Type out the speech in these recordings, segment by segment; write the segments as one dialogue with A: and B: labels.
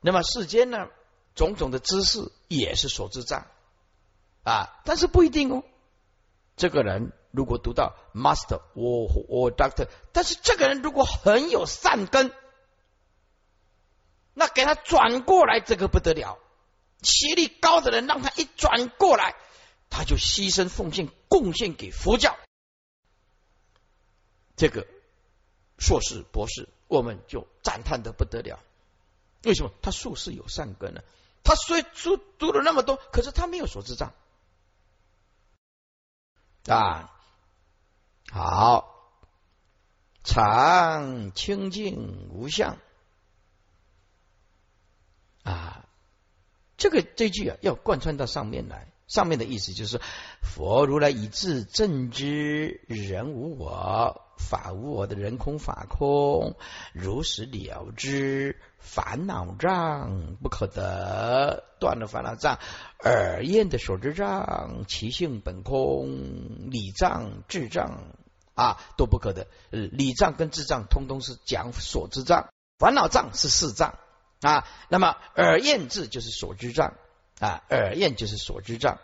A: 那么世间呢，种种的知识也是所知障啊，但是不一定哦。这个人如果读到 master 我我 doctor，但是这个人如果很有善根，那给他转过来，这个不得了。学历高的人，让他一转过来，他就牺牲奉献贡献给佛教。这个硕士博士，我们就赞叹的不得了。为什么？他术士有善根呢？他虽书读了那么多，可是他没有所知障啊。好，常清净无相啊。这个这句啊，要贯穿到上面来。上面的意思就是，佛如来以自正知人无我，法无我的人空法空，如实了知烦恼障不可得，断了烦恼障，耳验的所知障，其性本空，理障智障啊都不可得。理障跟智障通通是讲所知障，烦恼障是四障。啊，那么耳验智就是所知障啊，耳验就是所知障，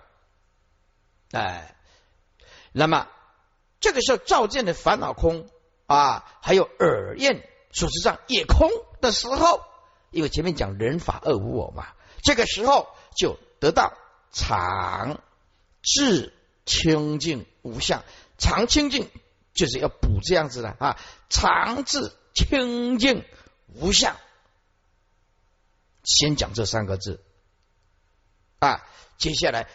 A: 哎，那么这个时候照见的烦恼空啊，还有耳验所知障也空的时候，因为前面讲人法二无我嘛，这个时候就得到常智清净无相，常清净就是要补这样子的啊，常智清净无相。先讲这三个字啊，接下来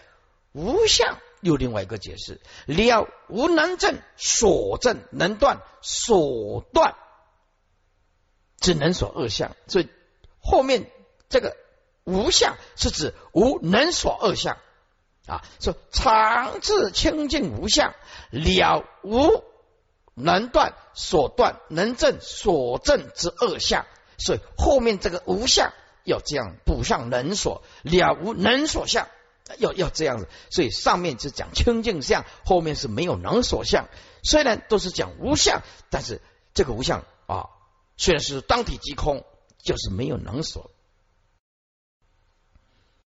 A: 无相又另外一个解释，了无能证所证能断所断，只能所二相，所以后面这个无相是指无能所二相。啊，说常自清净无相了无能断所断能证所证之二相，所以后面这个无相。要这样补上能所了无能所相，要要这样子，所以上面是讲清净相，后面是没有能所相。虽然都是讲无相，但是这个无相啊，虽然是当体即空，就是没有能所。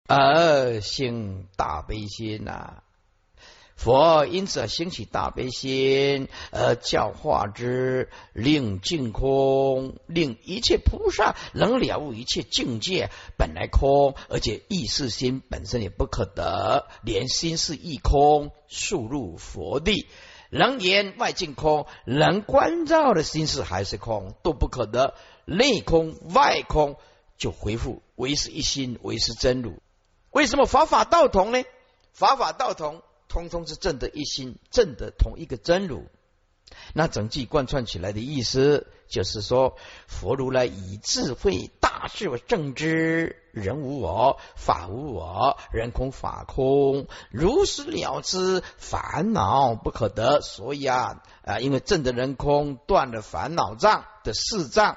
A: 而心大悲心呐。佛因此兴起大悲心，而教化之，令净空，令一切菩萨能了悟一切境界本来空，而且意识心本身也不可得，连心是亦空，速入佛地，能言外境空，能关照的心事还是空，都不可得，内空外空就回复唯是一心，唯是真如。为什么法法道同呢？法法道同。通通是正的一心，正的同一个真如。那整句贯穿起来的意思，就是说，佛如来以智慧大智为正知，人无我，法无我，人空法空，如实了知烦恼不可得。所以啊啊，因为正的人空断了烦恼障的四障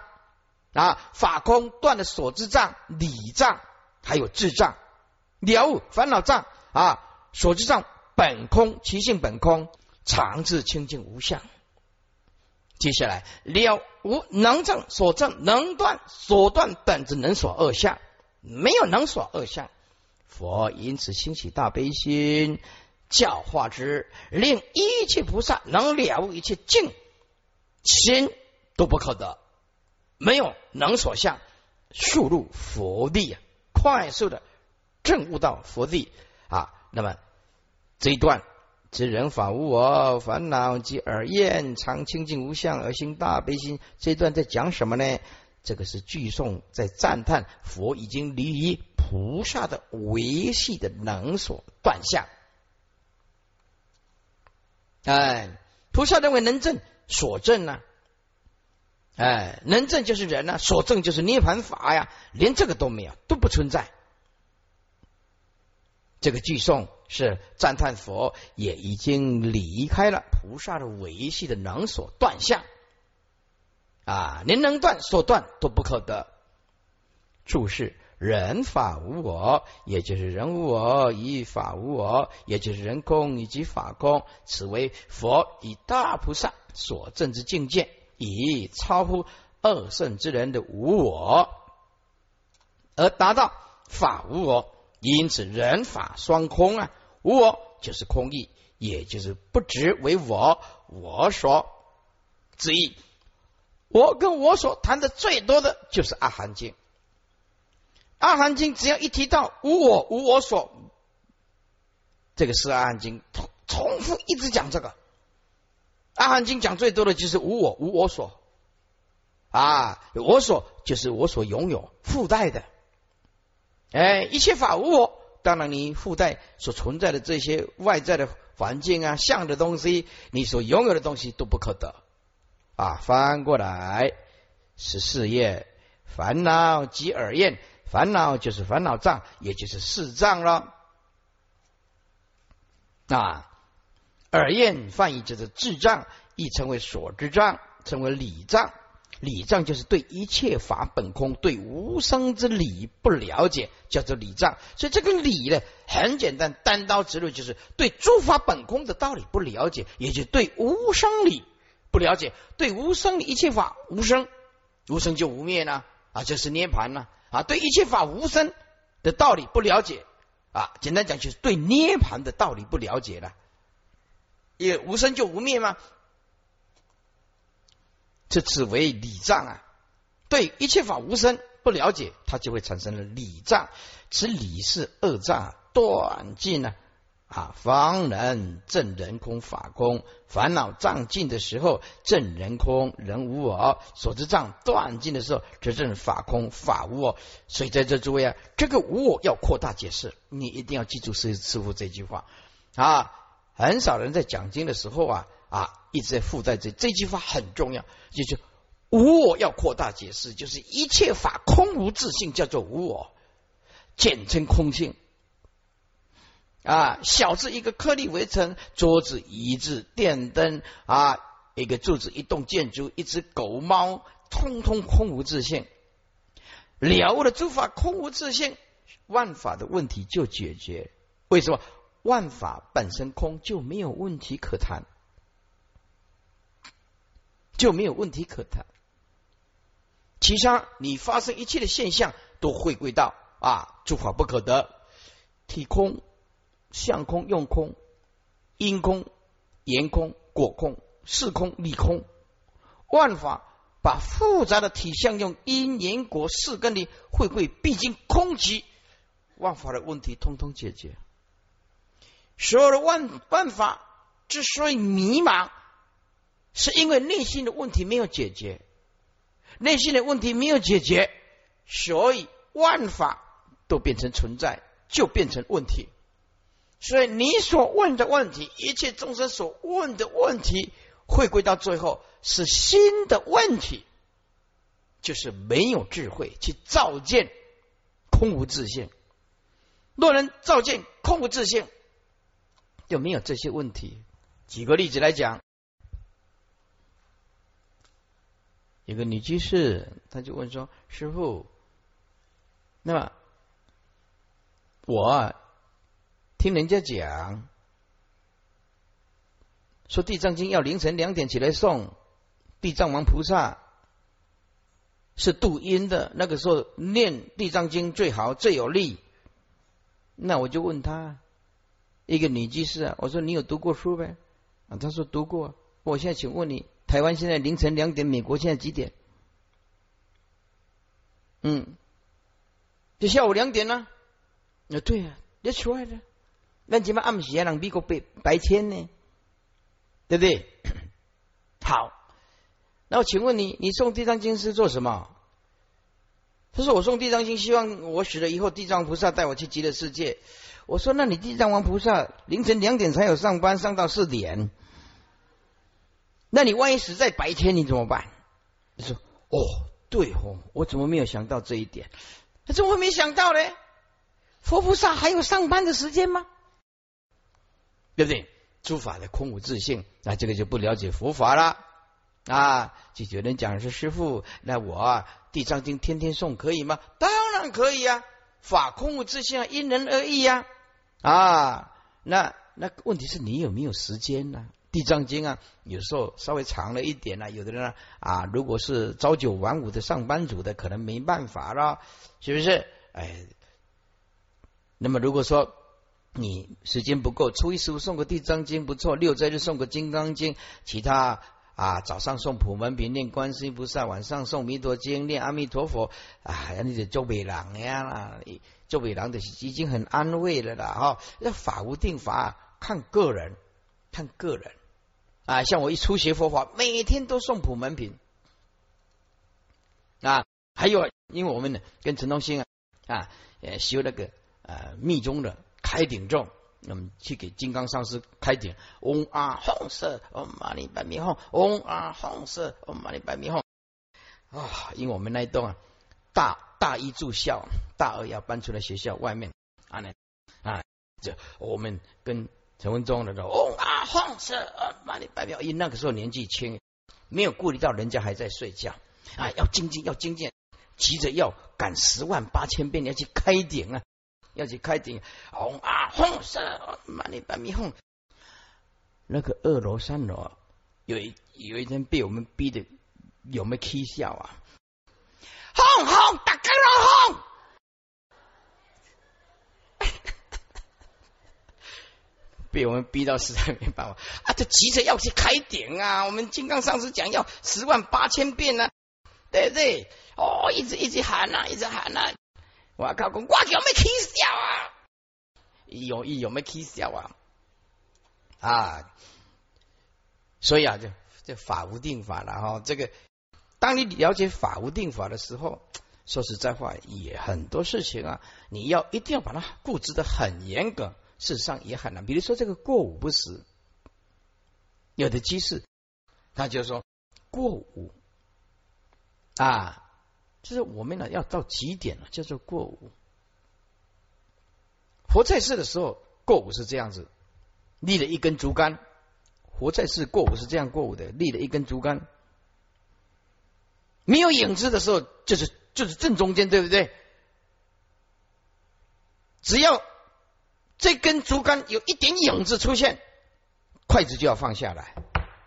A: 啊，法空断了所知障、理障，还有智障，了烦恼障啊，所知障。本空，其性本空，常自清净无相。接下来了无能证所证能断所断本之能所二相，没有能所二相。佛因此兴起大悲心，教化之，令一切菩萨能了悟一切境心都不可得，没有能所相，速入佛地啊，快速的证悟到佛地啊。那么。这一段，知人法无我，烦恼及耳厌，常清净无相，而心大悲心。这一段在讲什么呢？这个是句颂，在赞叹佛已经离于菩萨的维系的能所断相。哎，菩萨认为能证所证呢？哎，能证就是人呢，所证就是涅盘法呀，连这个都没有，都不存在。这个句颂。是赞叹佛也已经离开了菩萨的维系的能所断相啊，连能断所断都不可得。注释：人法无我，也就是人无我；以法无我，也就是人空以及法空。此为佛以大菩萨所证之境界，以超乎二圣之人的无我而达到法无我。因此，人法双空啊，无我就是空义，也就是不执为我，我所之意。我跟我所谈的最多的就是《阿含经》。《阿含经》只要一提到无我、无我所，这个是《阿含经》重重复一直讲这个。《阿含经》讲最多的就是无我、无我所啊，我所就是我所拥有附带的。哎，一切法无我，当然你附带所存在的这些外在的环境啊、相的东西，你所拥有的东西都不可得啊。翻过来十四页，烦恼即耳厌，烦恼就是烦恼障，也就是四障了啊。耳厌翻译就是智障，亦称为所知障，称为理障。理障就是对一切法本空，对无生之理不了解，叫做理障。所以这个理呢，很简单，单刀直入，就是对诸法本空的道理不了解，也就对无生理不了解，对无生理一切法无生，无生就无灭呢啊，就是涅盘呢啊，对一切法无生的道理不了解啊，简单讲就是对涅盘的道理不了解了，也无生就无灭吗？这此为理障啊！对一切法无生不了解，它就会产生了理障。此理是恶障，断尽呢啊，方能证人空法空。烦恼障尽的时候，证人空人无我；所知障断尽的时候，则证法空法无我。所以在这诸位啊，这个无我要扩大解释，你一定要记住师师傅这句话啊。很少人在讲经的时候啊。啊，一直在附带这这句话很重要，就是无我要扩大解释，就是一切法空无自性，叫做无我，简称空性。啊，小至一个颗粒围成桌子、椅子、电灯啊，一个柱子、一栋建筑、一只狗猫，通通空无自性。了悟了诸法空无自性，万法的问题就解决。为什么？万法本身空，就没有问题可谈。就没有问题可谈。其他你发生一切的现象，都回归到啊，诸法不可得，体空、相空、用空、因空、言空、果空、事空、理空，万法把复杂的体相用因缘果事根的会会毕竟空寂，万法的问题通通解决。所有的万万法之所以迷茫。是因为内心的问题没有解决，内心的问题没有解决，所以万法都变成存在，就变成问题。所以你所问的问题，一切众生所问的问题，回归到最后是新的问题，就是没有智慧去照见空无自性。若能照见空无自性，就没有这些问题。举个例子来讲。有个女居士，她就问说：“师傅，那么我听人家讲，说地藏经要凌晨两点起来诵，地藏王菩萨是度阴的，那个时候念地藏经最好最有力。那我就问他，一个女居士啊，我说你有读过书呗？啊，他说读过。我现在请问你。”台湾现在凌晨两点，美国现在几点？嗯，就下午两点呢。啊，对啊，That's right。那起码暗时还让美国白白天呢，对不对？好，那我请问你，你送地藏经是做什么？他说：“我送地藏经，希望我死了以后，地藏菩萨带我去极乐世界。”我说：“那你地藏王菩萨凌晨两点才有上班，上到四点。”那你万一死在白天，你怎么办？你说哦，对哦，我怎么没有想到这一点？他怎么会没想到呢？佛菩萨还有上班的时间吗？对不对？诸法的空无自性，那这个就不了解佛法了啊！就有人讲说，师傅，那我地藏经天天诵可以吗？当然可以啊！法空无自性，因人而异呀啊！那那问题是你有没有时间呢？地藏经啊，有时候稍微长了一点呢。有的人呢啊，如果是朝九晚五的上班族的，可能没办法了，是不是哎，那么如果说你时间不够，初一十五送个地藏经不错，六斋日送个金刚经，其他啊早上送普门品念观世音菩萨，晚上送弥陀经念阿弥陀佛啊，你就做伟郎呀，做伟郎的已经很安慰了啦哈。要法无定法，看个人，看个人啊。像我一初学佛法，每天都送普门品啊。还有，因为我们呢跟陈东兴啊啊，修那个呃密宗的开顶咒，那么去给金刚上师开顶，嗡啊红色，嗡嘛呢白咪吽，嗡啊红色，嗡嘛呢白咪吽啊。因为我们那一栋啊，大大一住校，大二要搬出来学校外面啊呢啊，就我们跟陈文忠的说，嗡啊红色，嗡嘛呢白咪吽，因那个时候年纪轻，没有顾虑到人家还在睡觉啊，要精进，要精进。急着要赶十万八千遍，你要去开顶啊！要去开顶，轰啊轰是满里半米轰。那个二楼三楼有一有一天被我们逼的有没有哭笑啊？轰轰大家都轰，被我们逼到实在没办法啊！就急着要去开顶啊！我们金刚上师讲要十万八千遍呢，对不对？哦，一直一直喊呐，一直喊呐！我靠，我有没起笑啊？有有没起笑啊？啊！所以啊，这这法无定法了哈。这个，当你了解法无定法的时候，说实在话，也很多事情啊，你要一定要把它固执的很严格，事实上也很难。比如说这个过午不食，有的居士他就说过午啊。就是我们呢，要到极点了，叫做过午。佛在世的时候过午是这样子，立了一根竹竿。佛在世过午是这样过午的，立了一根竹竿。没有影子的时候，就是就是正中间，对不对？只要这根竹竿有一点影子出现，筷子就要放下来，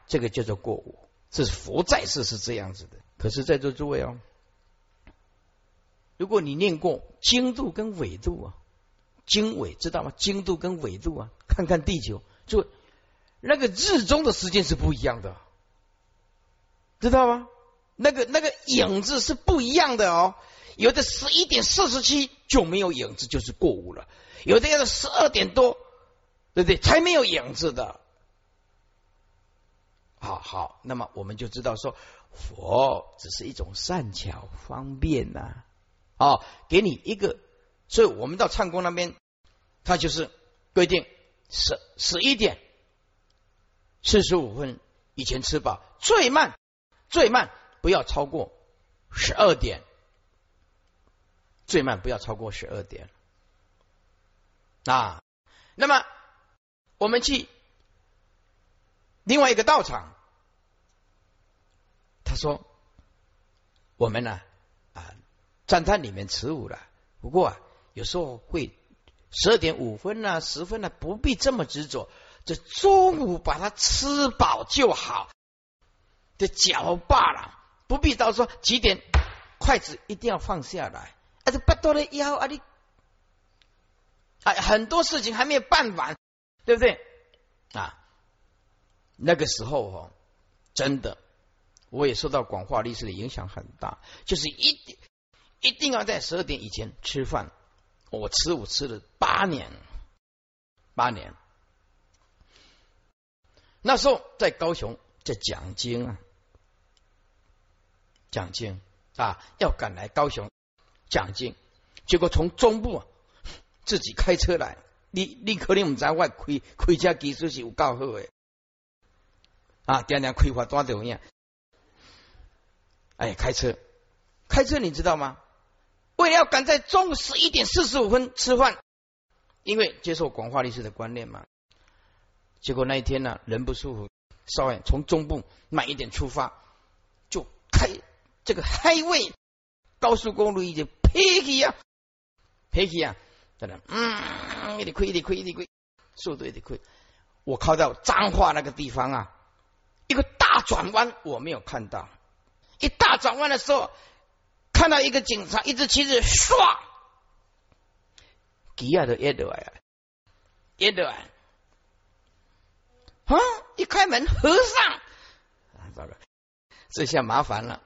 A: 这个叫做过午。这是佛在世是这样子的。可是在座诸位哦。如果你念过经度跟纬度啊，经纬知道吗？经度跟纬度啊，看看地球，就那个日中的时间是不一样的，知道吗？那个那个影子是不一样的哦。有的十一点四十七就没有影子，就是过午了；有的要到十二点多，对不对？才没有影子的。好好，那么我们就知道说，佛只是一种善巧方便呐。哦，给你一个，所以我们到唱功那边，他就是规定十十一点四十五分以前吃饱，最慢最慢不要超过十二点，最慢不要超过十二点啊。那么我们去另外一个道场，他说我们呢啊。赞叹里面持午了，不过啊，有时候会十二点五分啊、十分啊，不必这么执着。这中午把它吃饱就好，这脚罢了，不必到说几点，筷子一定要放下来。啊，这不多的腰啊，你啊，很多事情还没有办完，对不对啊？那个时候哦，真的，我也受到广化律师的影响很大，就是一定。一定要在十二点以前吃饭。我吃午吃了八年，八年。那时候在高雄在讲经啊，讲经啊，要赶来高雄讲经，结果从中部自己开车来，你你可能唔知我开开车技术是有够好的啊，点点开发多怎样？哎，开车，开车你知道吗？为了要赶在中午十一点四十五分吃饭，因为接受广化律师的观念嘛。结果那一天呢，人不舒服，稍微从中部慢一点出发，就开这个 highway 高速公路一直劈起呀，劈起呀，真的，嗯，一点亏，一点亏，一点亏，速度一点亏。我靠到彰化那个地方啊，一个大转弯我没有看到，一大转弯的时候。看到一个警察，一只旗子唰机啊都压落来，压落来，啊！一开门，和尚，糟糕，这下麻烦了。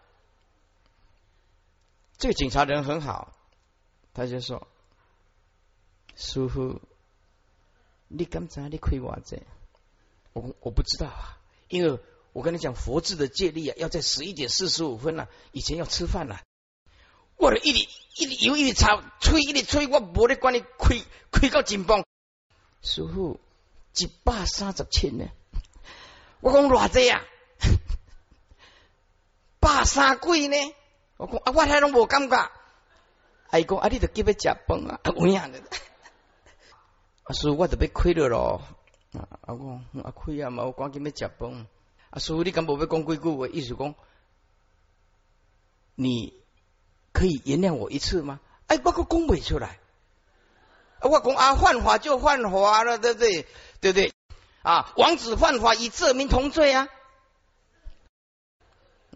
A: 这个警察人很好，他就说：“师傅，你刚才你亏我这？我我不知道啊，因为我跟你讲，佛字的戒律啊，要在十一点四十五分了，以前要吃饭了。我的一里一里油一里炒，吹一里吹，我无得管你亏亏到紧绷。师傅，一百三十千呢？我讲偌济啊？百三贵呢？”我讲啊，我还拢无感觉。阿姨讲啊，你得急要食饭啊，有影的。阿叔，我得要开了咯。啊，我讲啊，开啊嘛，我赶紧要食饭。阿叔，你敢无要讲几句话？意思讲，你可以原谅我一次吗？哎，我个讲袂出来。我讲啊，犯法就犯法了，对不对？对不对？啊，王子犯法与这名同罪啊。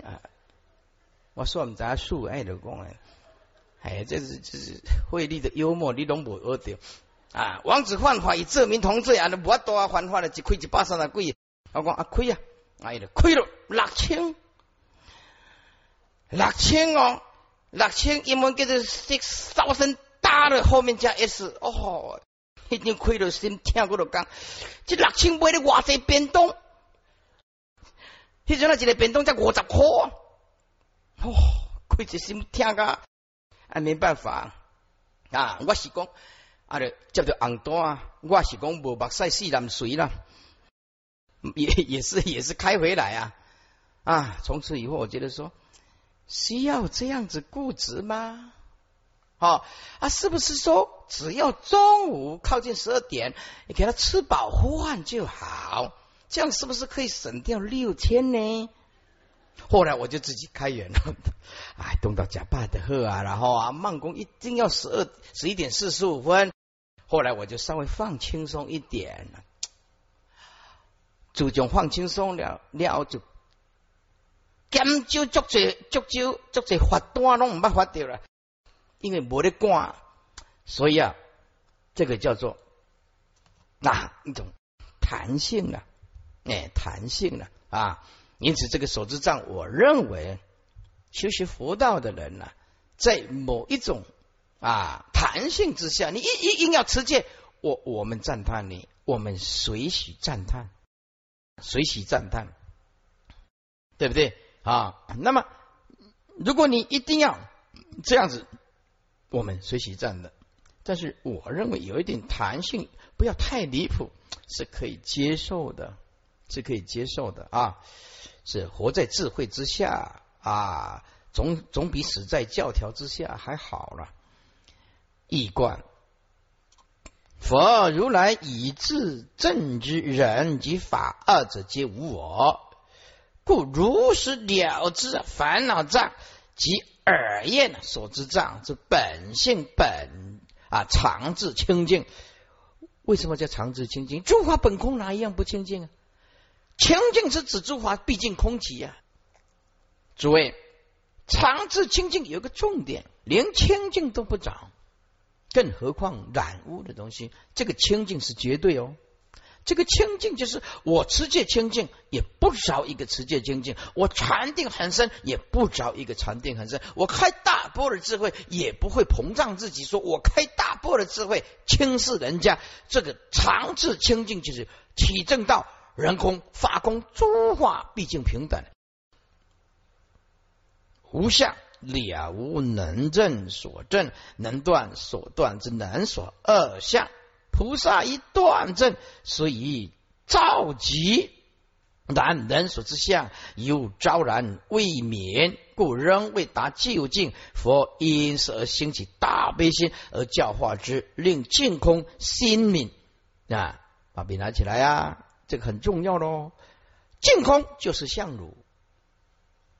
A: 啊。我说我们家树爱的讲哎，哎，这是这是惠利的幽默，你拢无学着啊！王子犯法与这名同罪啊！我多啊犯法了，一亏一百三十几，我讲啊亏啊，哎了亏了六千，六千哦，六千英文叫做 six thousand dollar，后面加 s，哦，已经亏了心听过了讲，这六千买的偌济便当，迄阵啊一个便当才五十块。哦，亏一心听个，啊，没办法啊！我是讲，啊，就接着红单，我是讲无目屎四难水啦，也也是也是开回来啊啊！从此以后，我觉得说，需要这样子固执吗？好啊，是不是说只要中午靠近十二点，你给他吃饱饭就好？这样是不是可以省掉六千呢？后来我就自己开源了，哎，动到假巴的喝啊，然后啊，慢工一定要十二十一点四十五分。后来我就稍微放轻松一点了，主将放轻松了，了就减少足济足少足济发单拢唔捌发掉了，因为冇得赶，所以啊，这个叫做那一种弹性啊，哎，弹性啊啊。因此，这个手之杖，我认为修习佛道的人呢，在某一种啊弹性之下，你一一硬要持戒，我我们赞叹你，我们随喜赞叹，随喜赞叹，对不对啊？那么，如果你一定要这样子，我们随喜赞的，但是我认为有一点弹性，不要太离谱，是可以接受的，是可以接受的啊。是活在智慧之下啊，总总比死在教条之下还好了。易观，佛如来以自正之人及法二者皆无我，故如实了知烦恼障及耳厌所知障之本性本啊常自清净。为什么叫常自清净？诸法本空，哪一样不清净啊？清净是指诸法毕竟空寂呀，诸位，常自清净有个重点，连清净都不找，更何况染污的东西？这个清净是绝对哦，这个清净就是我持戒清净，也不着一个持戒清净；我禅定很深，也不着一个禅定很深；我开大波的智慧，也不会膨胀自己，说我开大波的智慧轻视人家。这个常自清净就是体证到。人空法空，诸法毕竟平等，无相了无能证所证，能断所断之能所二相。菩萨一断证，所以召集然能所之相，有昭然未免，故仍未达究竟。佛因此而兴起大悲心，而教化之，令净空心明啊！把笔拿起来呀！这个很重要喽，净空就是相如，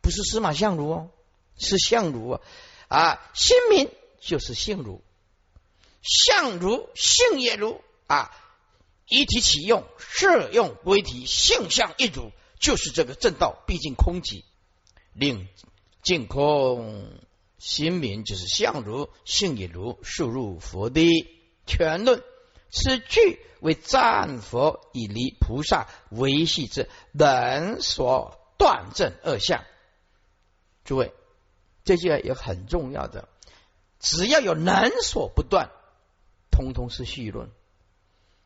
A: 不是司马相如哦，是相如啊啊，心明就是性如，相如性也如啊，一体起用，适用归体，性相一如，就是这个正道，毕竟空寂，令净空心明就是相如，性也如，速入佛的全论。此句为战佛以离菩萨维系之能所断正二相。诸位，这些也很重要的。只要有能所不断，通通是虚论。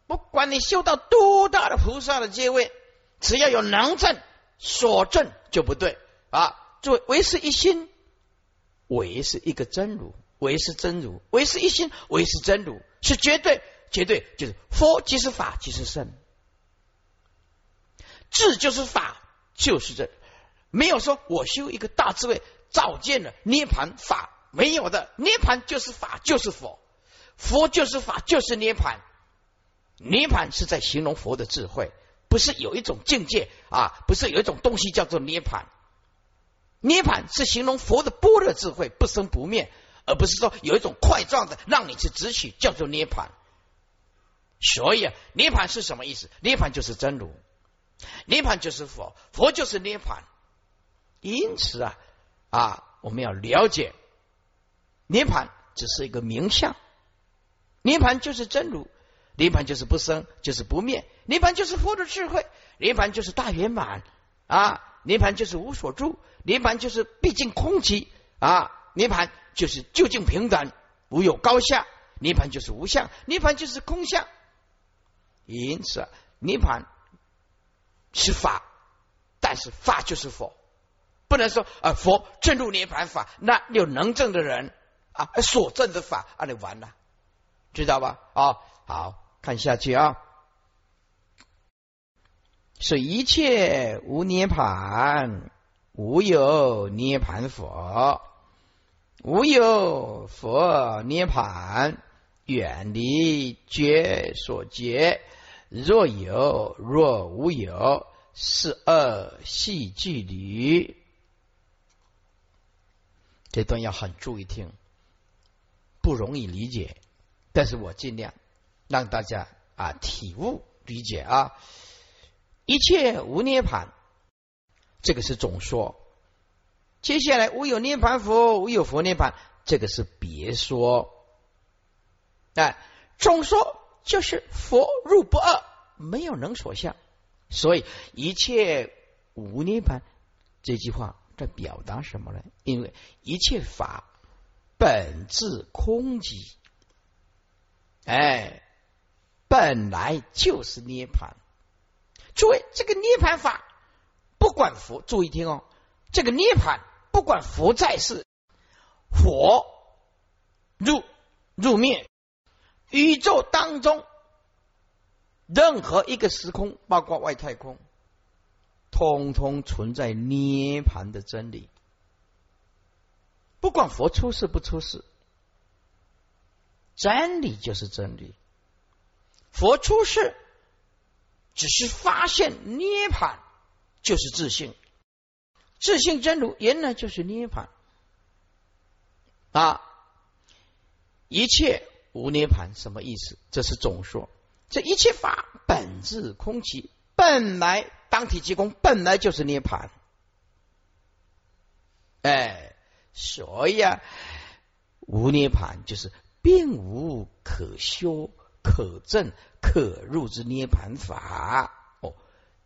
A: 不管你修到多大的菩萨的阶位，只要有能证所证就不对啊！作为唯是一心，唯是一个真如，唯是真如，唯是一心，唯是真如，是绝对，绝对就是佛即是法，即是圣，智就是法，就是这，没有说我修一个大智慧，照见了涅盘法，没有的，涅盘就是法，就是佛，佛就是法，就是涅盘。涅盘是在形容佛的智慧，不是有一种境界啊，不是有一种东西叫做涅盘。涅盘是形容佛的般若智慧不生不灭，而不是说有一种块状的让你去执取叫做涅盘。所以啊，涅盘是什么意思？涅盘就是真如，涅盘就是佛，佛就是涅盘。因此啊啊，我们要了解，涅盘只是一个名相，涅盘就是真如。涅盘就是不生，就是不灭；涅盘就是佛的智慧；涅盘就是大圆满啊！涅盘就是无所住；涅盘就是毕竟空寂啊！涅盘就是究竟平等，无有高下；涅盘就是无相；涅盘就是空相。因此，涅盘是法，但是法就是佛，不能说啊佛正入涅盘法，那有能证的人啊所证的法啊，你完了，知道吧？啊，好。看下去啊，是一切无涅盘，无有涅盘佛，无有佛涅盘，远离觉所觉。若有若无有，是二系距离。这段要很注意听，不容易理解，但是我尽量。让大家啊体悟理解啊，一切无涅盘，这个是总说。接下来无有涅盘佛，无有佛涅盘，这个是别说。哎，总说就是佛入不二，没有能所相，所以一切无涅盘这句话在表达什么呢？因为一切法本质空寂，哎。本来就是涅盘，诸位，这个涅盘法不管佛，注意听哦，这个涅盘不管佛在世，佛入入灭，宇宙当中任何一个时空，包括外太空，通通存在涅盘的真理。不管佛出世不出世，真理就是真理。佛出世，只是发现涅盘就是自信，自信真如原来就是涅盘啊！一切无涅盘什么意思？这是总说，这一切法本质空寂，本来当体即空，本来就是涅盘。哎，所以啊，无涅盘就是并无可修。可证可入之涅盘法哦，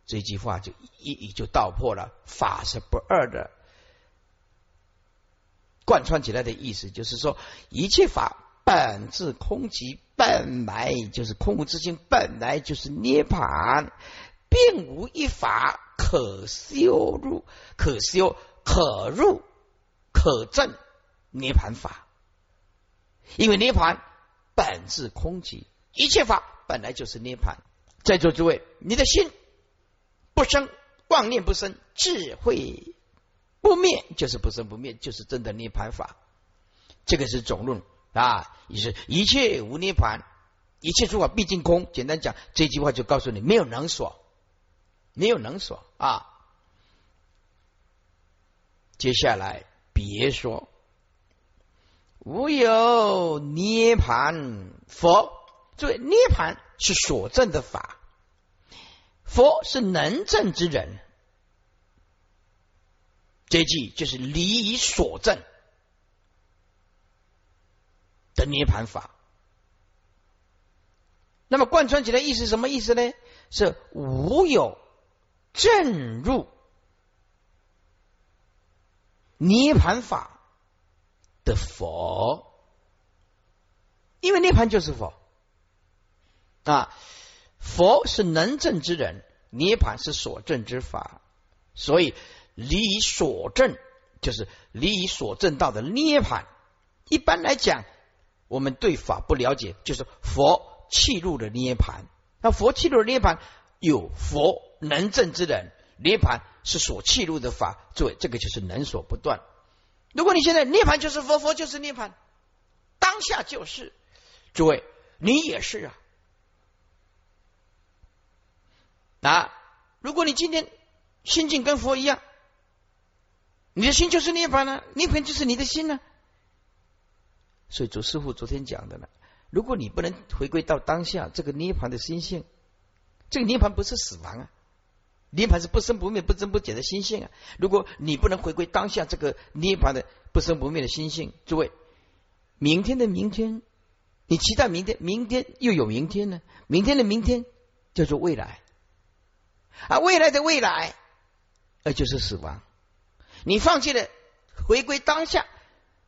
A: 这句话就一一就道破了法是不二的，贯穿起来的意思就是说，一切法本质空寂，本来就是空无之心，本来就是涅盘，并无一法可修入、可修、可入、可证涅盘法，因为涅盘本质空寂。一切法本来就是涅盘，在座诸位，你的心不生妄念不生，智慧不灭，就是不生不灭，就是真的涅盘法。这个是总论啊，也是一切无涅盘，一切诸法毕竟空。简单讲，这句话就告诉你，没有能所，没有能所啊。接下来别说无有涅盘佛。作为涅盘是所证的法，佛是能证之人，这句就是离以所证的涅盘法。那么贯穿起来意思什么意思呢？是无有正入涅盘法的佛，因为涅盘就是佛啊，佛是能证之人，涅盘是所证之法，所以离所证就是离所证道的涅盘。一般来讲，我们对法不了解，就是佛。气入了涅盘，那佛气入了涅盘，有佛能证之人，涅盘是所弃入的法，诸位，这个就是能所不断。如果你现在涅盘就是佛，佛就是涅盘，当下就是，诸位，你也是啊。啊，如果你今天心境跟佛一样，你的心就是涅盘呢，涅盘就是你的心呢。所以，祖师傅昨天讲的呢。如果你不能回归到当下这个涅盘的心性，这个涅盘不是死亡啊，涅盘是不生不灭、不增不减的心性啊。如果你不能回归当下这个涅盘的不生不灭的心性，诸位，明天的明天，你期待明天，明天又有明天呢？明天的明天叫做未来啊，未来的未来，那就是死亡。你放弃了回归当下，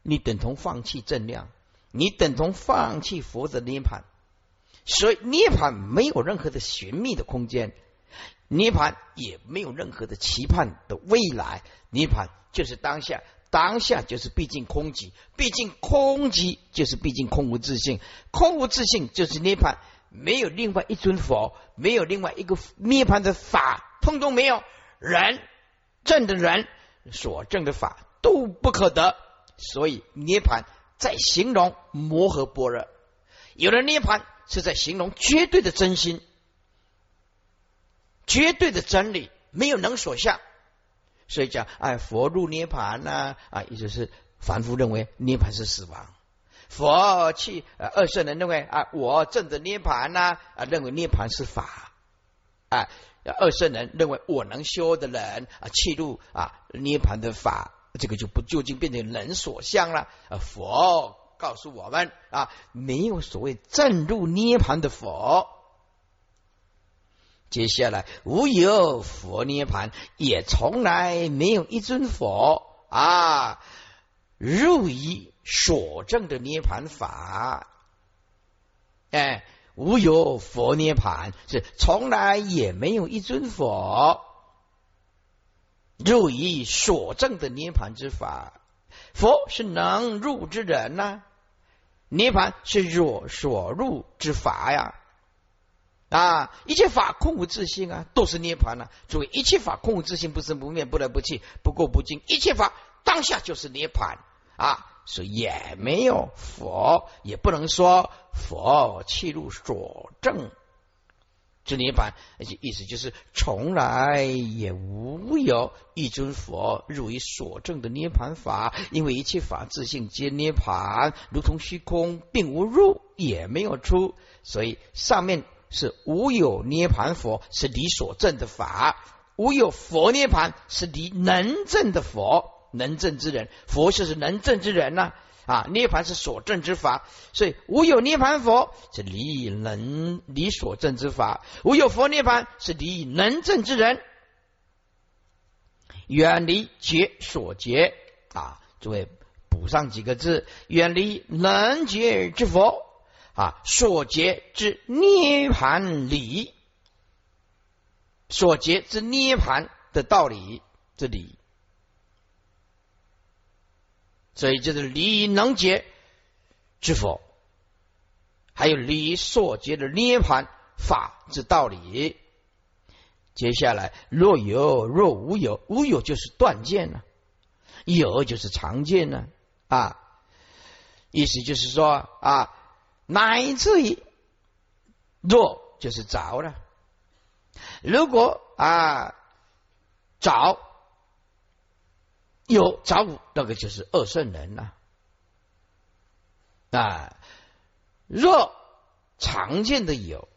A: 你等同放弃正量。你等同放弃佛的涅盘，所以涅盘没有任何的寻觅的空间，涅盘也没有任何的期盼的未来，涅盘就是当下，当下就是毕竟空寂，毕竟空寂就是毕竟空无自性，空无自性就是涅盘，没有另外一尊佛，没有另外一个涅盘的法，通通没有，人正的人所证的法都不可得，所以涅盘。在形容摩诃般若，有了涅盘是在形容绝对的真心、绝对的真理，没有能所相。所以讲，哎，佛入涅盘呐，啊，也就是凡夫认为涅盘是死亡，佛去呃二圣人认为啊，我证的涅盘呐，啊，认为涅盘是法，啊，二圣人认为我能修的人啊，弃入啊涅盘的法。这个就不究竟变成人所相了。啊佛告诉我们啊，没有所谓正入涅盘的佛。接下来无有佛涅盘，也从来没有一尊佛啊入于所证的涅盘法。哎，无有佛涅盘，是从来也没有一尊佛。入于所证的涅盘之法，佛是能入之人呐。涅盘是若所入之法呀。啊，一切法空无自性啊，都是涅盘呐。诸位，一切法空无自性，不生不灭，不来不去，不过不净。一切法当下就是涅盘啊，所以也没有佛，也不能说佛弃入所证。之涅盘，而且意思就是从来也无有一尊佛入于所证的涅盘法，因为一切法自性皆涅盘，如同虚空，并无入也没有出，所以上面是无有涅盘佛是离所证的法，无有佛涅盘是离能证的佛，能证之人，佛就是能证之人呐。啊，涅盘是所证之法，所以无有涅盘佛是离能离所证之法，无有佛涅盘是离能证之人，远离觉所觉啊！诸位补上几个字：远离能觉之佛。啊，所结之涅盘理，所结之涅盘的道理这里。所以就是理能解之佛，还有理所结的涅盘法之道理。接下来，若有若无有，无有就是断见了，有就是常见了啊。意思就是说啊，乃至于若就是着了，如果啊着。有早五，那个就是二圣人了啊。若常见的有，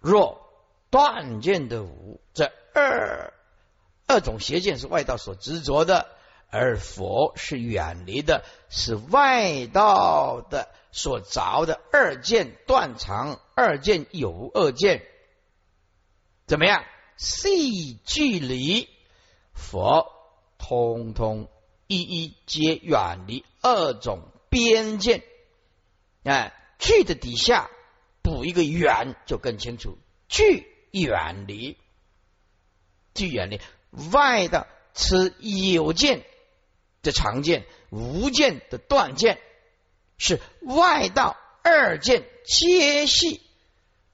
A: 若断见的无，这二二种邪见是外道所执着的，而佛是远离的，是外道的所着的二见断常，二见有二见，怎么样？细距离佛通通一一皆远离二种边界，哎，去的底下补一个远就更清楚，距远离，距远离外的此有见。的常见、无见的断见，是外道二见皆系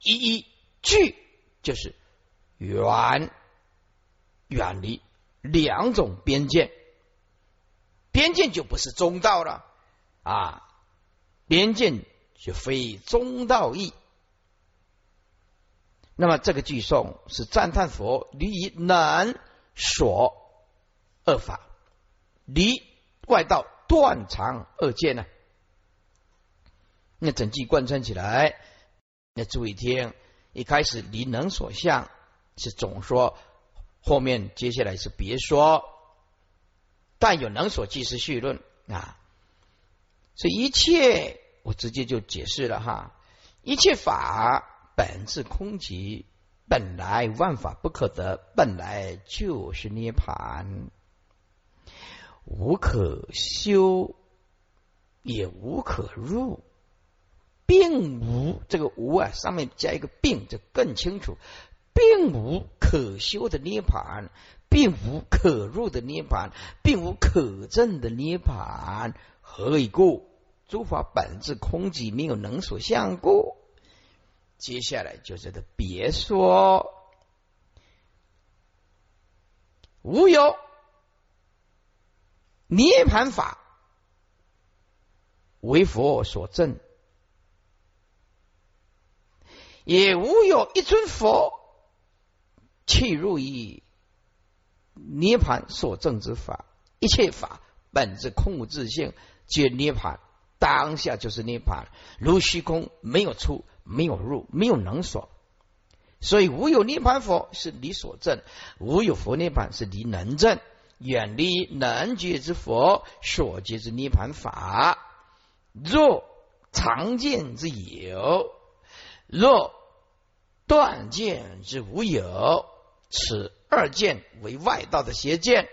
A: 一一俱，就是远远离两种边界，边界就不是中道了啊！边界就非中道义。那么这个句颂是赞叹佛离能所二法。离外道断肠二见呢？那整句贯穿起来，那注意听，一开始离能所向是总说，后面接下来是别说，但有能所即是序论啊。所以一切我直接就解释了哈，一切法本质空寂，本来万法不可得，本来就是涅盘。无可修，也无可入，并无这个无啊，上面加一个并就更清楚，并无可修的涅盘，并无可入的涅盘，并无可证的涅盘。何以故？诸法本质空寂，没有能所相故。接下来就是的别说，无有。涅盘法为佛所证，也无有一尊佛契入于涅盘所证之法。一切法本质空无自性，皆涅盘，当下就是涅盘，如虚空，没有出，没有入，没有能所。所以无有涅盘佛是离所证，无有佛涅盘是离能证。远离能觉之佛所觉之涅盘法，若常见之有，若断见之无有，此二见为外道的邪见。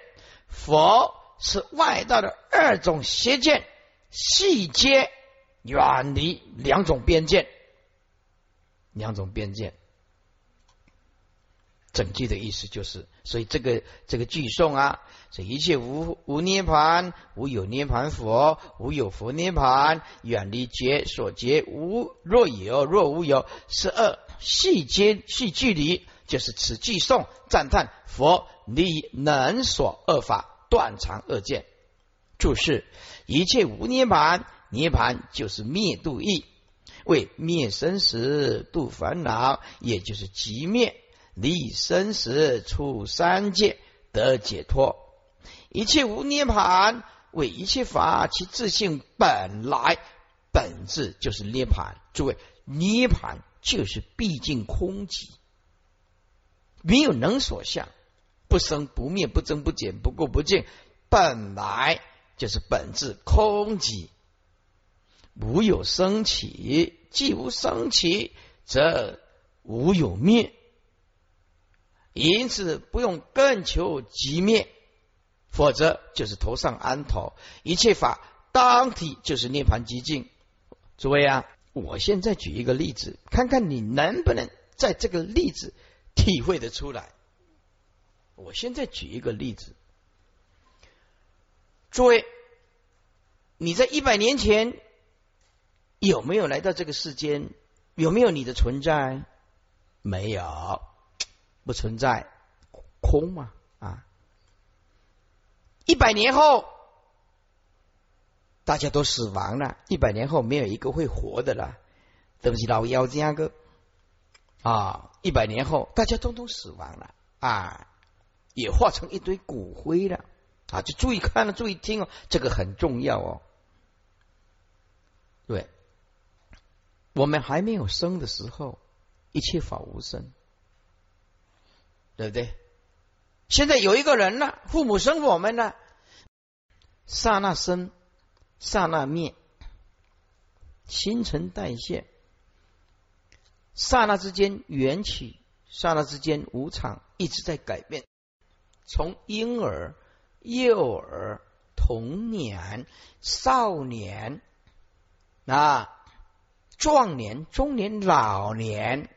A: 佛是外道的二种邪见，细节远离两种边界，两种边界。整句的意思就是，所以这个这个句颂啊，这一切无无涅盘，无有涅盘佛，无有佛涅盘，远离劫所劫无若有若无有，十二细节细距离，就是此句颂赞叹佛离能所二法断常二见。注释：一切无涅盘，涅盘就是灭度义，为灭生死度烦恼，也就是即灭。离生死出三界得解脱，一切无涅盘为一切法其自性本来本质就是涅盘。诸位，涅盘就是毕竟空寂，没有能所相，不生不灭，不增不减，不垢不净，本来就是本质空寂，无有生起，既无生起，则无有灭。因此不用更求极灭，否则就是头上安头。一切法当体就是涅盘极境。诸位啊，我现在举一个例子，看看你能不能在这个例子体会得出来。我现在举一个例子，诸位，你在一百年前有没有来到这个世间？有没有你的存在？没有。不存在空嘛啊！一百年后大家都死亡了，一百年后没有一个会活的了。对不起，老妖精哥啊！一百年后大家通通死亡了啊，也化成一堆骨灰了啊！就注意看了，注意听哦，这个很重要哦。对，我们还没有生的时候，一切法无生。对不对？现在有一个人了，父母生我们了。刹那生，刹那灭，新陈代谢，刹那之间缘起，刹那之间无常，一直在改变。从婴儿、幼儿、童年、少年啊，壮年、中年、老年，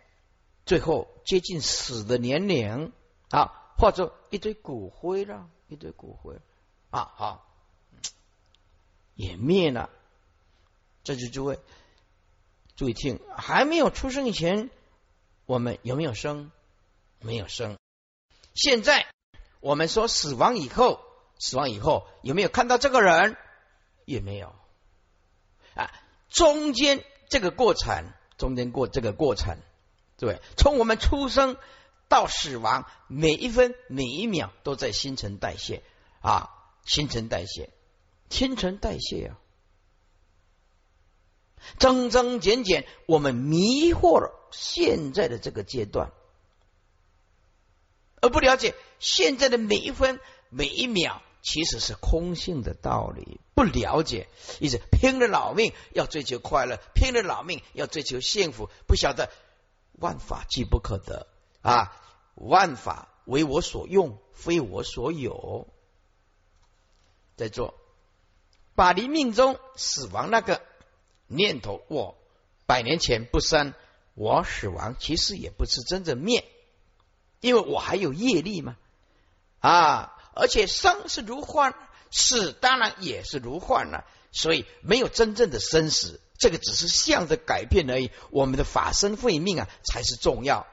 A: 最后接近死的年龄啊，或者一堆骨灰了，一堆骨灰啊，好。也灭了，这就诸位注意听，还没有出生以前，我们有没有生？没有生。现在我们说死亡以后，死亡以后有没有看到这个人？也没有。啊，中间这个过程，中间过这个过程，对，从我们出生到死亡，每一分每一秒都在新陈代谢啊，新陈代谢。新陈代谢啊，增增减减，我们迷惑了现在的这个阶段，而不了解现在的每一分每一秒其实是空性的道理。不了解，一直拼了老命要追求快乐，拼了老命要追求幸福，不晓得万法既不可得。啊，万法为我所用，非我所有，在做。把你命中死亡那个念头，我百年前不生，我死亡其实也不是真正灭，因为我还有业力嘛。啊！而且生是如幻，死当然也是如幻了，所以没有真正的生死，这个只是相的改变而已。我们的法身慧命啊，才是重要。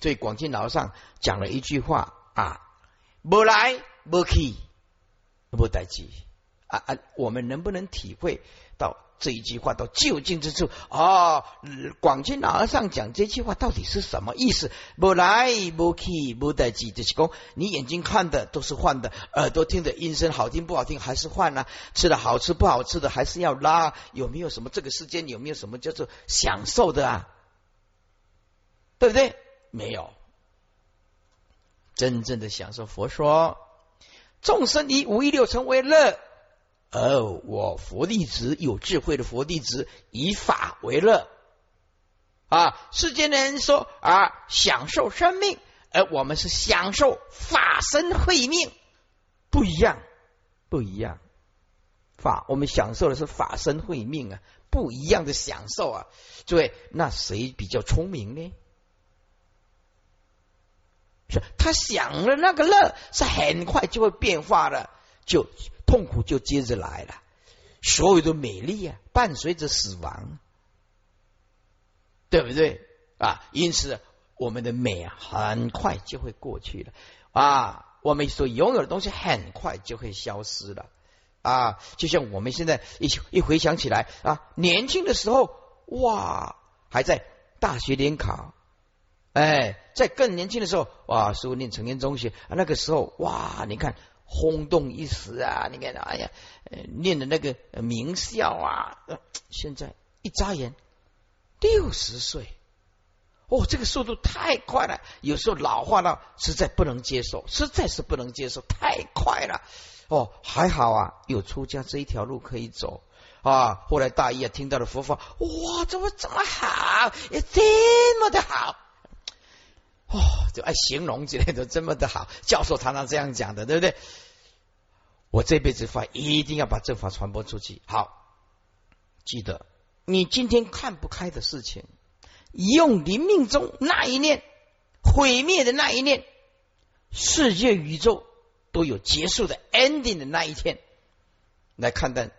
A: 所以广进老上讲了一句话啊：不来不去，不待机。啊啊！我们能不能体会到这一句话到究竟之处？哦，广清老和尚讲这句话到底是什么意思？不来不去不待机，就是讲你眼睛看的都是换的，耳朵听的音声好听不好听还是换呢？吃的好吃不好吃的还是要拉？有没有什么这个世间有没有什么叫做享受的啊？对不对？没有，真正的享受。佛说众生以五欲六尘为乐。而我佛弟子有智慧的佛弟子以法为乐啊！世间的人说啊，享受生命，而我们是享受法身慧命，不一样，不一样。法我们享受的是法身慧命啊，不一样的享受啊！诸位，那谁比较聪明呢？是他享了那个乐，是很快就会变化的，就。痛苦就接着来了，所有的美丽啊，伴随着死亡，对不对啊？因此，我们的美啊，很快就会过去了啊。我们所拥有的东西，很快就会消失了啊。就像我们现在一一回想起来啊，年轻的时候哇，还在大学联考，哎，在更年轻的时候哇，师傅念成年中学啊，那个时候哇，你看。轰动一时啊！你看，哎呀，念的那个名校啊，现在一眨眼六十岁，哦，这个速度太快了，有时候老化到实在不能接受，实在是不能接受，太快了。哦，还好啊，有出家这一条路可以走啊。后来大一啊，听到了佛法，哇，怎么这么好，也这么的好。哦，就爱形容之类的这么的好，教授常常这样讲的，对不对？我这辈子发一定要把这法传播出去。好，记得你今天看不开的事情，用你命中那一念毁灭的那一念，世界宇宙都有结束的 ending 的那一天来看待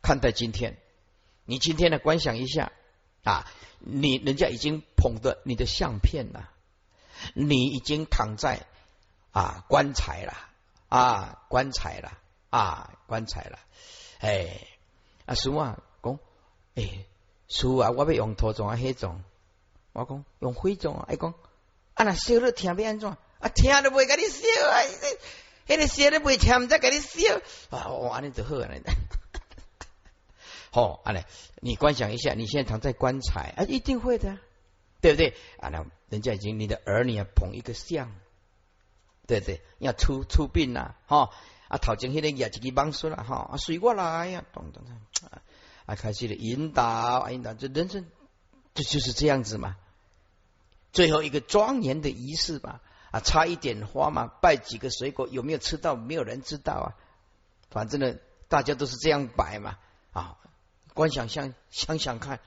A: 看待今天。你今天的观想一下啊，你人家已经捧着你的相片了。你已经躺在啊棺材了啊棺材了啊棺材了哎啊叔啊讲哎叔啊我要用土种啊黑种我讲用灰种啊讲啊那烧了听要安怎？啊听都不会跟你烧啊迄个烧都不会听再跟你烧。啊我安尼就好啊 好安尼你观想一下你现在躺在棺材啊一定会的。对不对啊那人家已经，你的儿女要捧一个像，对不对？要出出殡了，哈啊，头前迄个也一个帮说了哈，啊，随我来呀，咚咚咚，啊，开始了引导，引导，这人生这就是这样子嘛。最后一个庄严的仪式吧，啊，插一点花嘛，拜几个水果，有没有吃到？没有人知道啊。反正呢，大家都是这样摆嘛，啊，观想想想想看，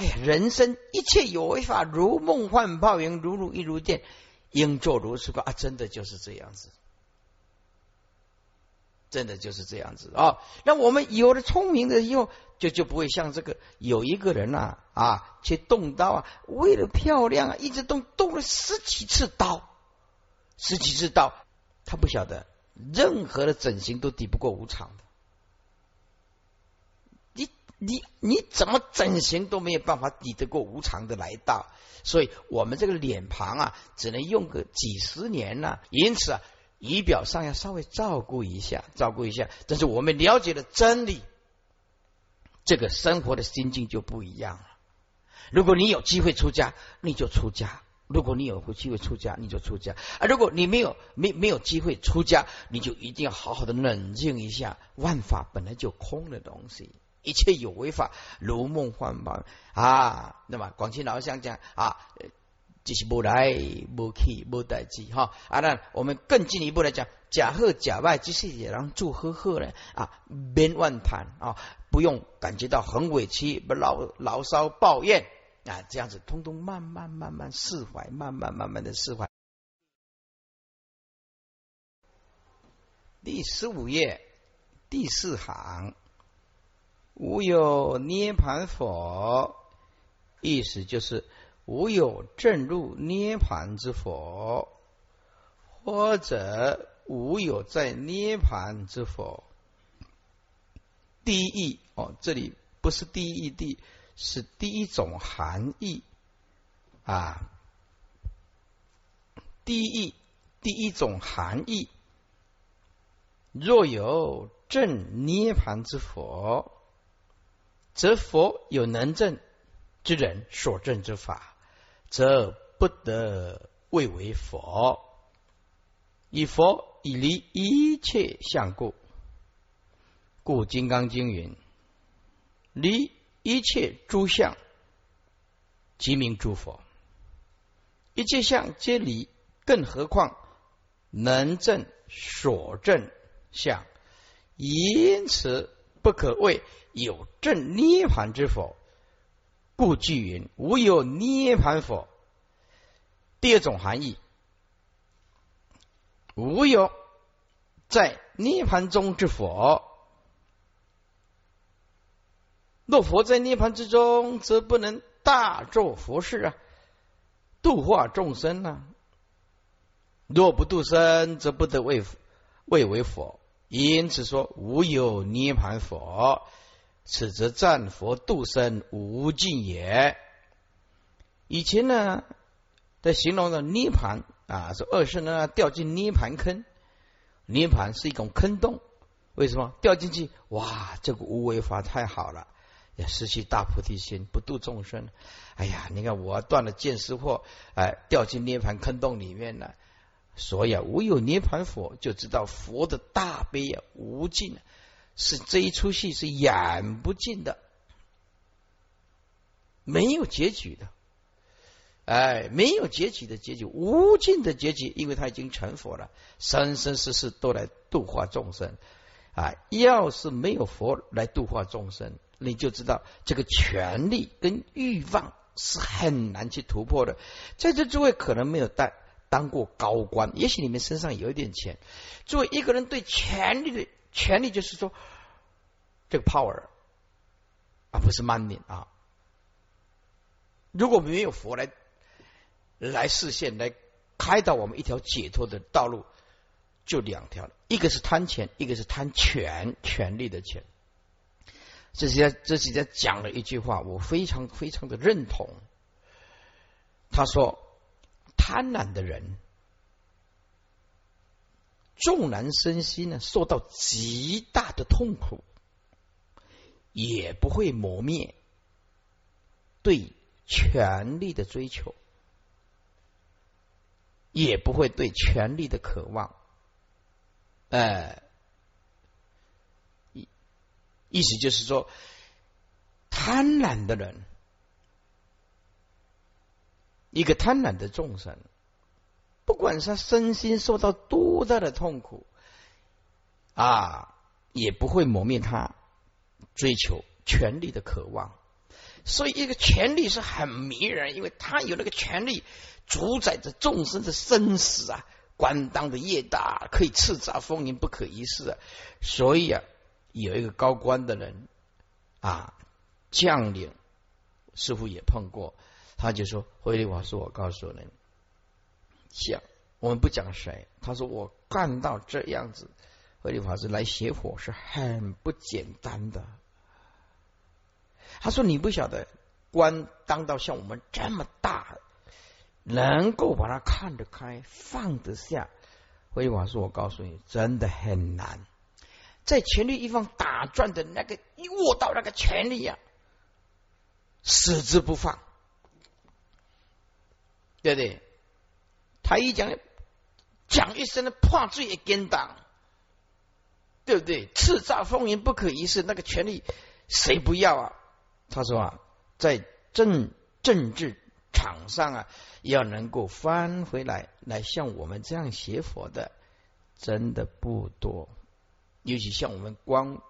A: 哎呀，人生一切有为法，如梦幻泡影，如如一如电，应作如是观啊，真的就是这样子，真的就是这样子啊。那我们有了聪明的以后。就就不会像这个有一个人呐啊，去动刀啊，为了漂亮啊，一直动动了十几次刀，十几次刀，他不晓得任何的整形都抵不过无常的。你你怎么整形都没有办法抵得过无常的来到，所以我们这个脸庞啊，只能用个几十年呢。因此啊，仪表上要稍微照顾一下，照顾一下。但是我们了解了真理。这个生活的心境就不一样了。如果你有机会出家，你就出家；如果你有机会出家，你就出家。啊，如果你没有没没有机会出家，你就一定要好好的冷静一下。万法本来就空的东西，一切有为法如梦幻般啊。那么广清老乡讲啊，就是不来不去不代志哈。啊，那我们更进一步来讲，假贺假外，就是也让祝贺贺呢啊，免万谈啊。不用感觉到很委屈，不牢牢骚抱怨啊，这样子通通慢慢慢慢释怀，慢慢慢慢的释怀。第十五页第四行，无有涅盘佛，意思就是无有正入涅盘之佛，或者无有在涅盘之佛。第一哦，这里不是第一义地，是第一种含义啊。第一第一种含义，若有正涅盘之佛，则佛有能证之人所证之法，则不得谓为佛。以佛以离一切相故。故《金刚经》云：“离一切诸相，即名诸佛。一切相皆离，更何况能证所证相？因此不可谓有证涅盘之佛。故句云：无有涅盘佛。第二种含义，无有在涅盘中之佛。”若佛在涅盘之中，则不能大做佛事啊，度化众生啊。若不度生，则不得为为为佛。因此说无有涅盘佛，此则战佛度生无尽也。以前呢，在形容的涅盘啊，说二圣呢掉进涅盘坑，涅盘是一种坑洞。为什么掉进去？哇，这个无为法太好了。也失去大菩提心，不度众生。哎呀，你看我断了见识惑，哎，掉进涅盘坑洞里面了。所以啊，唯有涅盘佛，就知道佛的大悲啊，无尽，是这一出戏是演不尽的，没有结局的。哎，没有结局的结局，无尽的结局，因为他已经成佛了，生生世世都来度化众生。啊，要是没有佛来度化众生。你就知道这个权力跟欲望是很难去突破的。在这诸位可能没有带当过高官，也许你们身上有一点钱。作为一个人对权力的权力，就是说这个 power 啊，不是 money 啊。如果没有佛来来视线来开导我们一条解脱的道路，就两条：一个是贪钱，一个是贪权，权力的钱。这是在这是在讲了一句话，我非常非常的认同。他说：“贪婪的人，纵然身心呢受到极大的痛苦，也不会磨灭对权力的追求，也不会对权力的渴望。哎，意意思就是说，贪婪的人，一个贪婪的众生，不管他身心受到多大的痛苦，啊，也不会磨灭他追求权力的渴望。所以，一个权力是很迷人，因为他有那个权力主宰着众生的生死啊，官当的越大，可以叱咤风云，不可一世啊。所以啊，有一个高官的人啊，将领似乎也碰过，他就说：“慧律法师，我告诉你，讲我们不讲谁，他说我干到这样子，慧律法师来邪火是很不简单的。”他说：“你不晓得官当到像我们这么大，能够把它看得开、放得下。”辉华说：“我告诉你，真的很难。在权力一方打转的那个一握到那个权力呀，死之不放，对不对？他一讲讲一声的破罪也跟当，对不对？叱咤风云不可一世，那个权力谁不要啊？”他说啊，在政政治场上啊，要能够翻回来，来像我们这样学佛的，真的不多。尤其像我们光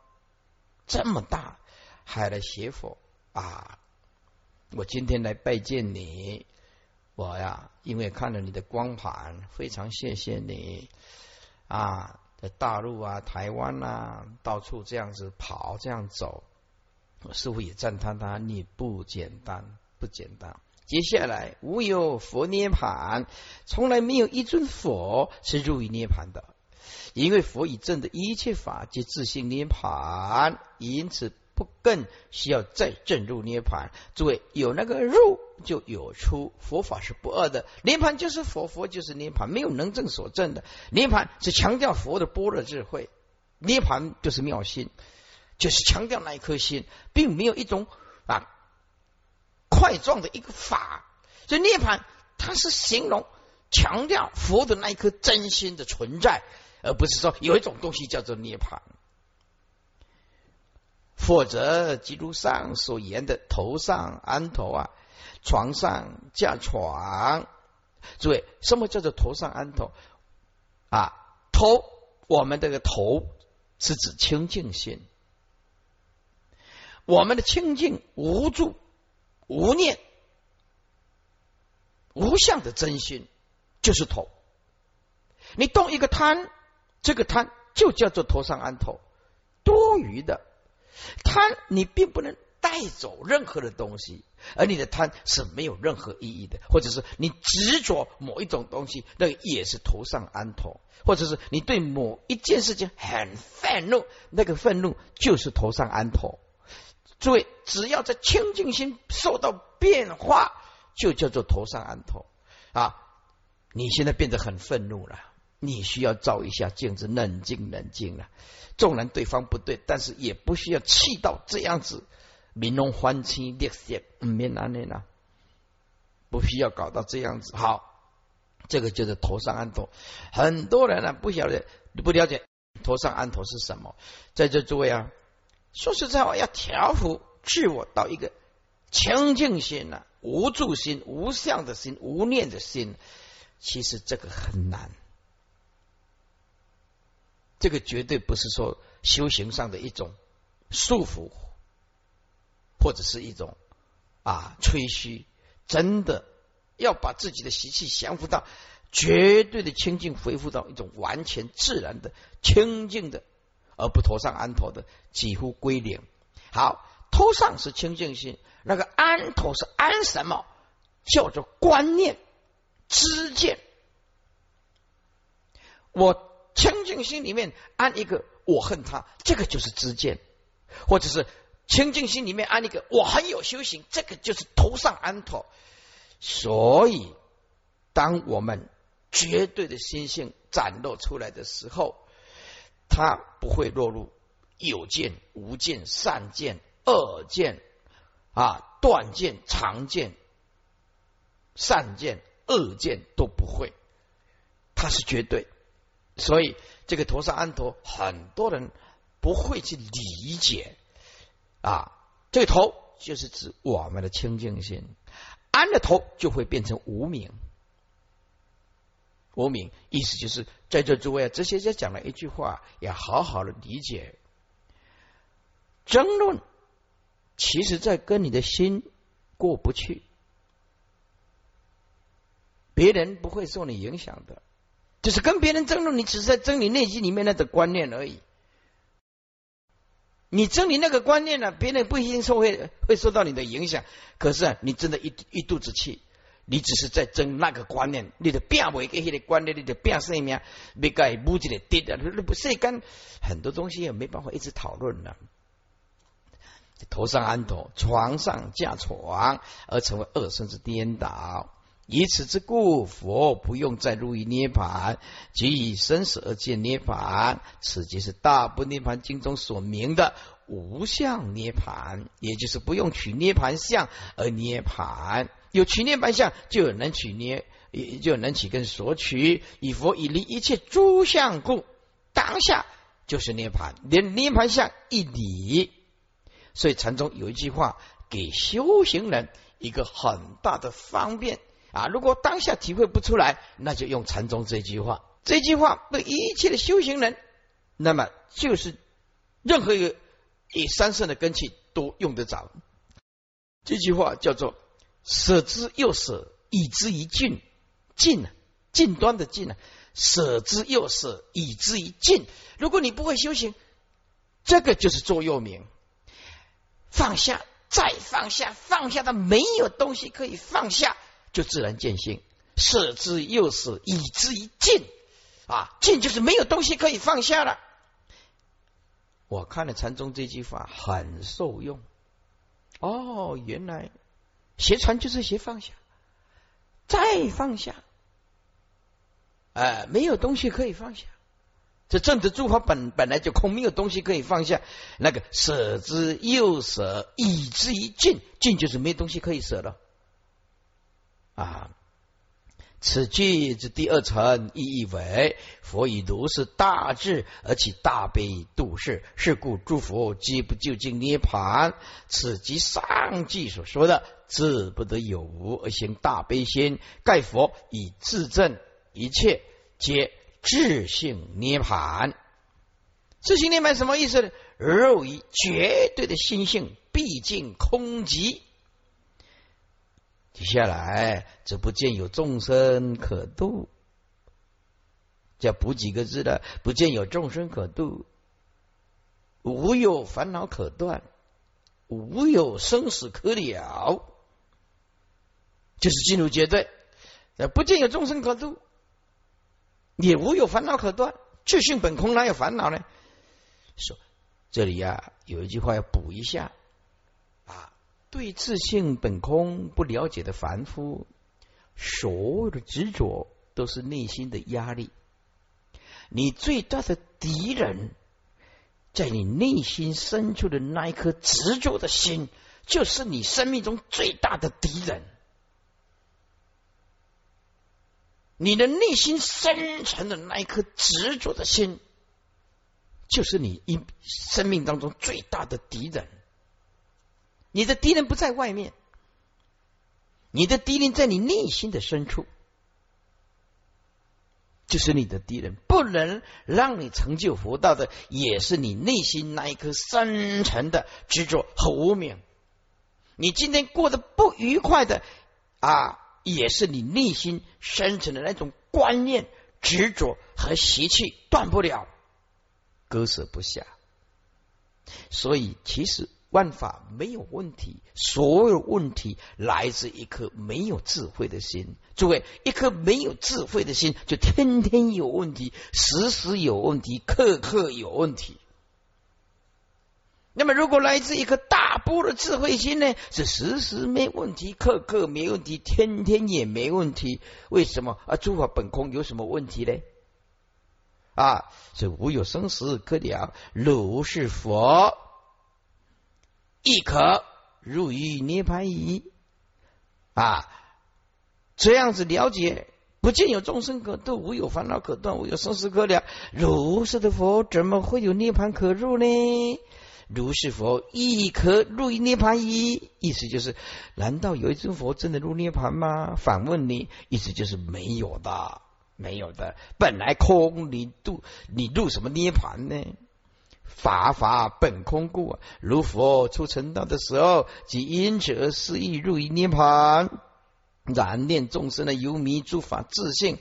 A: 这么大，还来学佛啊！我今天来拜见你，我呀，因为看了你的光盘，非常谢谢你啊！在大陆啊、台湾啊，到处这样子跑，这样走。我师傅也赞叹他，你不简单，不简单。接下来，无有佛涅盘，从来没有一尊佛是入于涅盘的，因为佛以证的一切法皆自性涅盘，因此不更需要再证入涅盘。诸位，有那个入就有出，佛法是不二的，涅盘就是佛，佛就是涅盘，没有能证所证的。涅盘是强调佛的般若智慧，涅盘就是妙心。就是强调那一颗心，并没有一种啊块状的一个法，所以涅盘它是形容强调佛的那一颗真心的存在，而不是说有一种东西叫做涅盘。否则，基督上所言的头上安头啊，床上架床，诸位，什么叫做头上安头啊？头，我们这个头是指清净心。我们的清净无助、无念、无相的真心，就是头。你动一个贪，这个贪就叫做头上安头。多余的贪，你并不能带走任何的东西，而你的贪是没有任何意义的，或者是你执着某一种东西，那也是头上安头；或者是你对某一件事情很愤怒，那个愤怒就是头上安头。诸位，只要在清净心受到变化，就叫做头上安头啊！你现在变得很愤怒了，你需要照一下镜子，冷静冷静了。纵然对方不对，但是也不需要气到这样子，明龙欢亲烈血，免难的呢，不需要搞到这样子。好，这个就是头上安头。很多人呢不晓得，不了解头上安头是什么。在这诸位啊。说实在话，要调伏自我到一个清净心呐，无助心、无相的心、无念的心，其实这个很难。这个绝对不是说修行上的一种束缚，或者是一种啊吹嘘。真的要把自己的习气降服到绝对的清净，恢复到一种完全自然的清净的。而不头上安头的几乎归零。好，头上是清净心，那个安头是安什么？叫做观念、知见。我清净心里面安一个我恨他，这个就是知见；或者是清净心里面安一个我很有修行，这个就是头上安头。所以，当我们绝对的心性展露出来的时候，他不会落入有见、无见、善见、恶见啊，断见、常见、善见、恶见都不会，它是绝对。所以这个头上安陀，很多人不会去理解啊。这个头就是指我们的清净心，安的头就会变成无名。无名意思就是在这诸位啊，哲学家讲了一句话，要好好的理解。争论，其实在跟你的心过不去，别人不会受你影响的。就是跟别人争论，你只是在争你内心里面那种观念而已。你争你那个观念呢，别人不一定受会会受到你的影响。可是啊，你真的一一肚子气，你只是在争那个观念，你的变为一些的观念，你的变生命，没改不记的跌的，那不是干很多东西也没办法一直讨论了。头上安头，床上架床，而成为二甚至颠倒。以此之故，佛不用再入于涅盘，即以生死而见涅盘。此即是大部涅盘经中所明的无相涅盘，也就是不用取涅盘相而涅盘。有取涅盘相，就有能取涅，就能取跟索取。以佛以离一切诸相故，当下就是涅盘，连涅盘相一理。所以禅宗有一句话，给修行人一个很大的方便。啊！如果当下体会不出来，那就用禅宗这句话。这句话对一切的修行人，那么就是任何一个以三圣的根器都用得着。这句话叫做“舍之又舍，以之于尽”，尽啊，尽端的尽啊，舍之又舍，以之于尽。如果你不会修行，这个就是座右铭。放下，再放下，放下的没有东西可以放下。就自然见性，舍之又舍，以之于尽啊！尽就是没有东西可以放下了。我看了禅宗这句话很受用哦，原来学禅就是学放下，再放下，哎，没有东西可以放下。这正的诸法本本来就空，没有东西可以放下。那个舍之又舍，以之于尽，尽就是没东西可以舍了。啊，此句之第二层意义为：佛以如是大智而起大悲度世，是故诸佛皆不究竟涅盘。此即上句所说的“自不得有无而行大悲心”。盖佛以自证一切皆智性涅盘。自性涅盘什么意思呢？肉以绝对的心性毕竟空寂。接下来，则不见有众生可度，叫补几个字的，不见有众生可度，无有烦恼可断，无有生死可了，就是进入绝对。不见有众生可度，也无有烦恼可断，自性本空，哪有烦恼呢？说这里呀，有一句话要补一下。对自性本空不了解的凡夫，所有的执着都是内心的压力。你最大的敌人，在你内心深处的那一颗执着的心，就是你生命中最大的敌人。你的内心深沉的那一颗执着的心，就是你一生命当中最大的敌人。你的敌人不在外面，你的敌人在你内心的深处，就是你的敌人。不能让你成就佛道的，也是你内心那一颗深沉的执着和无名。你今天过得不愉快的啊，也是你内心深沉的那种观念、执着和习气断不了，割舍不下。所以，其实。万法没有问题，所有问题来自一颗没有智慧的心。诸位，一颗没有智慧的心，就天天有问题，时时有问题，刻刻有问题。那么，如果来自一颗大波的智慧心呢？是时时没问题，刻刻没问题，天天也没问题。为什么啊？诸法本空有什么问题呢？啊，是无有生死可了，如是佛。亦可入于涅盘矣。啊，这样子了解不见有众生可度，无有烦恼可断，无有生死可了。如是的佛，怎么会有涅盘可入呢？如是佛亦可入于涅盘矣。意思就是，难道有一尊佛真的入涅盘吗？反问你，意思就是没有的，没有的，本来空，你度你入什么涅盘呢？法法本空故，如佛出成道的时候，即因此而失意入于涅盘。然念众生的游迷诸法自性，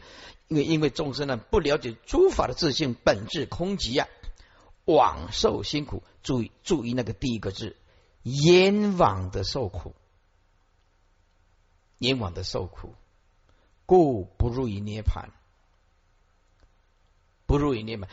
A: 因为因为众生呢不了解诸法的自性本质空寂啊，枉受辛苦。注意注意那个第一个字，冤枉的受苦，冤枉的受苦，故不入于涅盘，不入于涅盘。